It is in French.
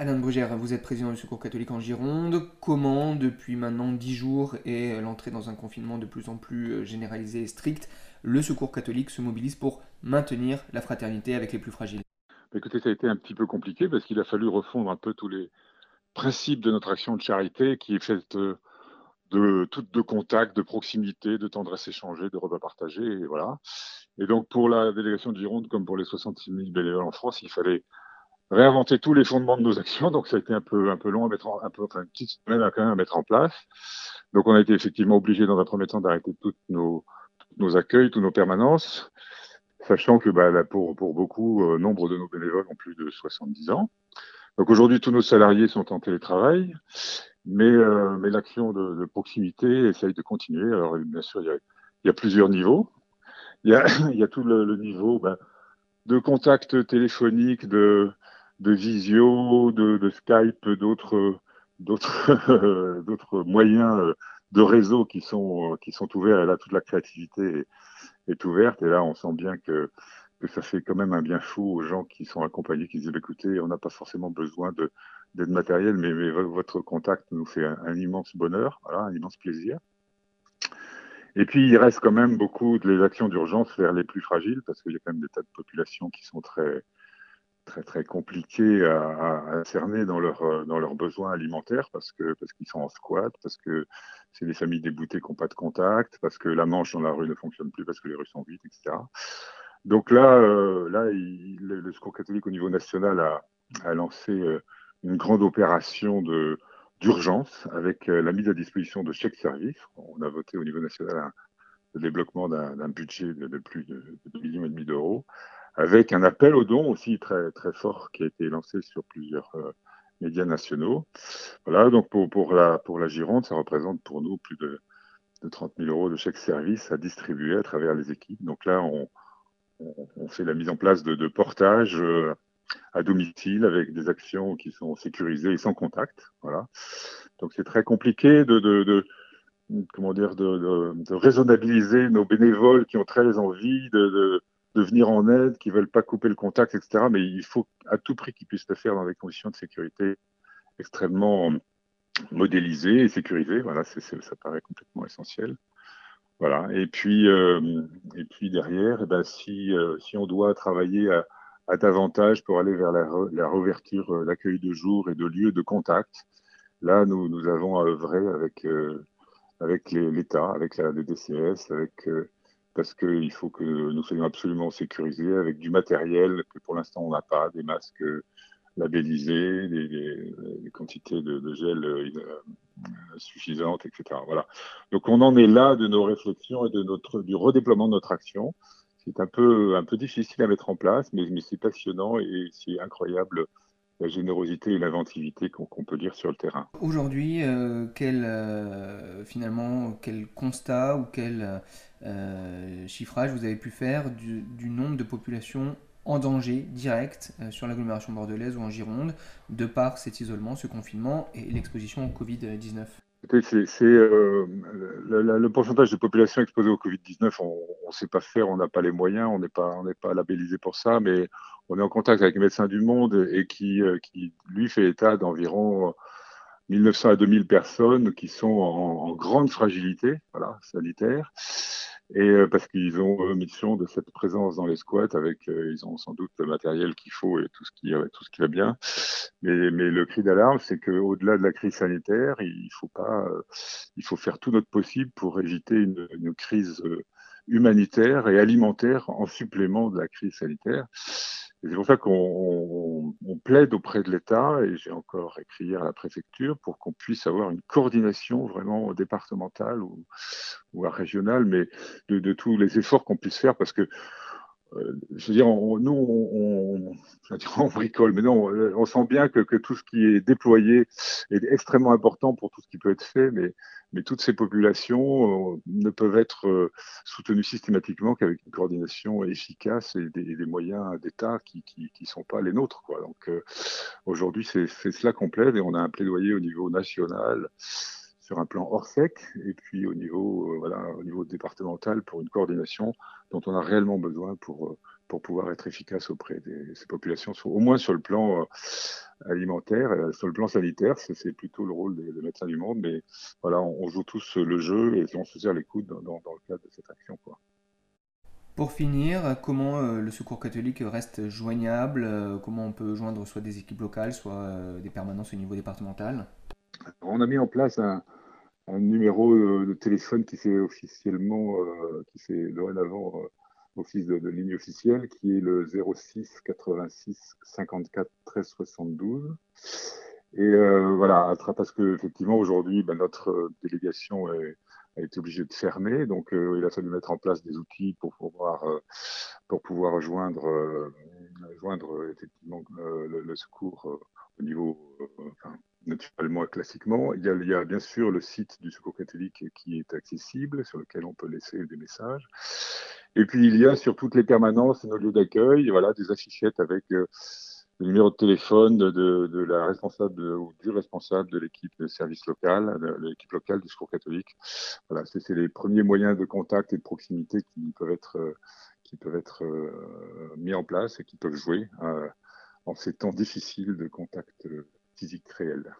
Alain de Brugère, vous êtes président du Secours catholique en Gironde. Comment, depuis maintenant 10 jours et l'entrée dans un confinement de plus en plus euh, généralisé et strict, le Secours catholique se mobilise pour maintenir la fraternité avec les plus fragiles? Écoutez, ça a été un petit peu compliqué parce qu'il a fallu refondre un peu tous les principes de notre action de charité qui est faite euh, de, de, de contact, de proximité, de tendresse échangée, de repas partagés, et voilà. Et donc pour la délégation de Gironde, comme pour les 66 000 bénévoles en France, il fallait réinventer tous les fondements de nos actions. Donc ça a été un peu un peu long à mettre en, un peu enfin une petite semaine à quand même à mettre en place. Donc on a été effectivement obligé dans un premier temps d'arrêter toutes nos nos accueils, toutes nos permanences, sachant que bah, là, pour pour beaucoup euh, nombre de nos bénévoles ont plus de 70 ans. Donc aujourd'hui tous nos salariés sont en télétravail, mais euh, mais l'action de, de, proximité essaye de continuer. Alors bien sûr il y a, il y a plusieurs niveaux. Il y a, il y a tout le, le niveau bah, de contact téléphonique, de de visio, de, Skype, d'autres d'autres d'autres moyens de réseau qui sont qui sont ouverts. Et là toute la créativité est, ouverte. Et là on sent bien que que ça fait quand même un bien fou aux gens qui sont accompagnés qui disent bah, écoutez on n'a pas forcément besoin de d'aide matérielle mais, votre contact nous fait un, immense bonheur un immense plaisir. Et puis il reste quand même beaucoup de les actions d'urgence vers les plus fragiles parce qu'il y a quand même des tas de populations qui sont très très très compliqué à, cerner dans leurs dans leurs besoins alimentaires parce que parce qu'ils sont en squat, parce que c'est des familles déboutées qui n'ont pas de contact, parce que la manche dans la rue ne fonctionne plus, parce que les rues sont vides, etc. Donc là, euh, là, le, le, Secours catholique au niveau national a, a lancé euh, une grande opération de d'urgence avec euh, la mise à disposition de chèques services. On a voté au niveau national le débloquement d'un budget de, plus de, de 2 millions et demi d'euros avec un appel aux dons aussi très, très fort qui a été lancé sur plusieurs euh, médias nationaux. Voilà, donc pour, pour, la, pour la Gironde, ça représente pour nous plus de, de 30 000 euros de chèques service à distribuer à travers les équipes. Donc là, on, on, on fait la mise en place de, de portages euh, à domicile avec des actions qui sont sécurisées et sans contact. Voilà. Donc c'est très compliqué de, de, de comment dire de, de, de, raisonnabiliser nos bénévoles qui ont très envie de, de, venir en aide, qui veulent pas couper le contact, etc. Mais il faut à tout prix qu'ils puissent le faire dans des conditions de sécurité extrêmement modélisées et sécurisées. Voilà, ça paraît complètement essentiel. Voilà. Et puis, euh, et puis derrière, eh ben, si, euh, si on doit travailler à, davantage pour aller vers la, re, réouverture, euh, l'accueil de jour et de lieux de contact, là, nous, nous avons à œuvrer avec, avec l'État, avec la, les DCS, avec parce qu'il faut que nous soyons absolument sécurisés avec du matériel que pour l'instant on n'a pas, des masques labellisés, des, quantités de, gel euh, suffisantes, etc. Voilà. Donc on en est là de nos réflexions et de notre du redéploiement de notre action. C'est un peu un peu difficile à mettre en place, mais c'est passionnant et c'est incroyable la générosité et l'inventivité qu'on qu peut lire sur le terrain. Aujourd'hui, euh, quel euh, finalement quel constat ou quel euh, chiffrage vous avez pu faire du, du, nombre de populations en danger direct sur l'agglomération bordelaise ou en Gironde de par cet isolement, ce confinement et l'exposition au Covid-19 c'est euh, le, le, pourcentage de population exposée au Covid-19, on ne sait pas faire, on n'a pas les moyens, on n'est pas, on pas labellisé pour ça, mais on est en contact avec Médecins du Monde et qui, euh, qui lui fait état d'environ 1900 à 2000 personnes qui sont en, en grande fragilité, voilà, sanitaire. Et euh, parce qu'ils ont euh, mission de cette présence dans les squats avec euh, ils ont sans doute le matériel qu'il faut et tout ce qui tout ce qui va bien. Mais mais le cri d'alarme c'est que au-delà de la crise sanitaire il faut pas il faut faire tout notre possible pour éviter une, une crise humanitaire et alimentaire en supplément de la crise sanitaire c'est pour ça qu'on on, on plaide auprès de l'État, et j'ai encore écrit hier à la préfecture, pour qu'on puisse avoir une coordination vraiment départementale ou, ou régionale, mais de, tous les efforts qu'on puisse faire, parce que je veux dire, on, nous, on, on, on, bricole, mais non, on sent bien que, que, tout ce qui est déployé est extrêmement important pour tout ce qui peut être fait, mais, mais toutes ces populations euh, ne peuvent être euh, soutenues systématiquement qu'avec une coordination efficace et des, des moyens d'État qui ne sont pas les nôtres. Quoi. Donc euh, aujourd'hui, c'est cela qu'on plaide et on a un plaidoyer au niveau national sur un plan hors sec, et puis au niveau, voilà, au niveau départemental pour une coordination dont on a réellement besoin pour, pour pouvoir être efficace auprès de ces populations, au moins sur le plan alimentaire, sur le plan sanitaire, c'est plutôt le rôle des, médecins du monde, mais voilà, on, joue tous le jeu et on se serre les coudes dans, dans, le cadre de cette action. Quoi. Pour finir, comment euh, le secours catholique reste joignable euh, Comment on peut joindre soit des équipes locales, soit euh, des permanences au niveau départemental? On a mis en place un, numéro de téléphone qui fait officiellement, qui fait dorénavant office de, ligne officielle, qui est le 06 86 54 13 72. Et voilà, parce que effectivement aujourd'hui, ben, notre délégation est a été obligé de fermer. Donc, euh, il a fallu mettre en place des outils pour pouvoir, euh, pour pouvoir joindre, euh, joindre effectivement le, secours au niveau, naturellement et classiquement. Il y, a, bien sûr le site du Secours catholique qui est accessible, sur lequel on peut laisser des messages. Et puis, il y a sur toutes les permanences nos lieux d'accueil, voilà, des affichettes avec le numéro de téléphone de, la responsable ou du responsable de l'équipe de service local, de l'équipe locale du Secours catholique. Voilà, c'est les premiers moyens de contact et de proximité qui peuvent être, euh, qui peuvent être euh, mis en place et qui peuvent jouer euh, en ces temps difficiles de contact physique réel.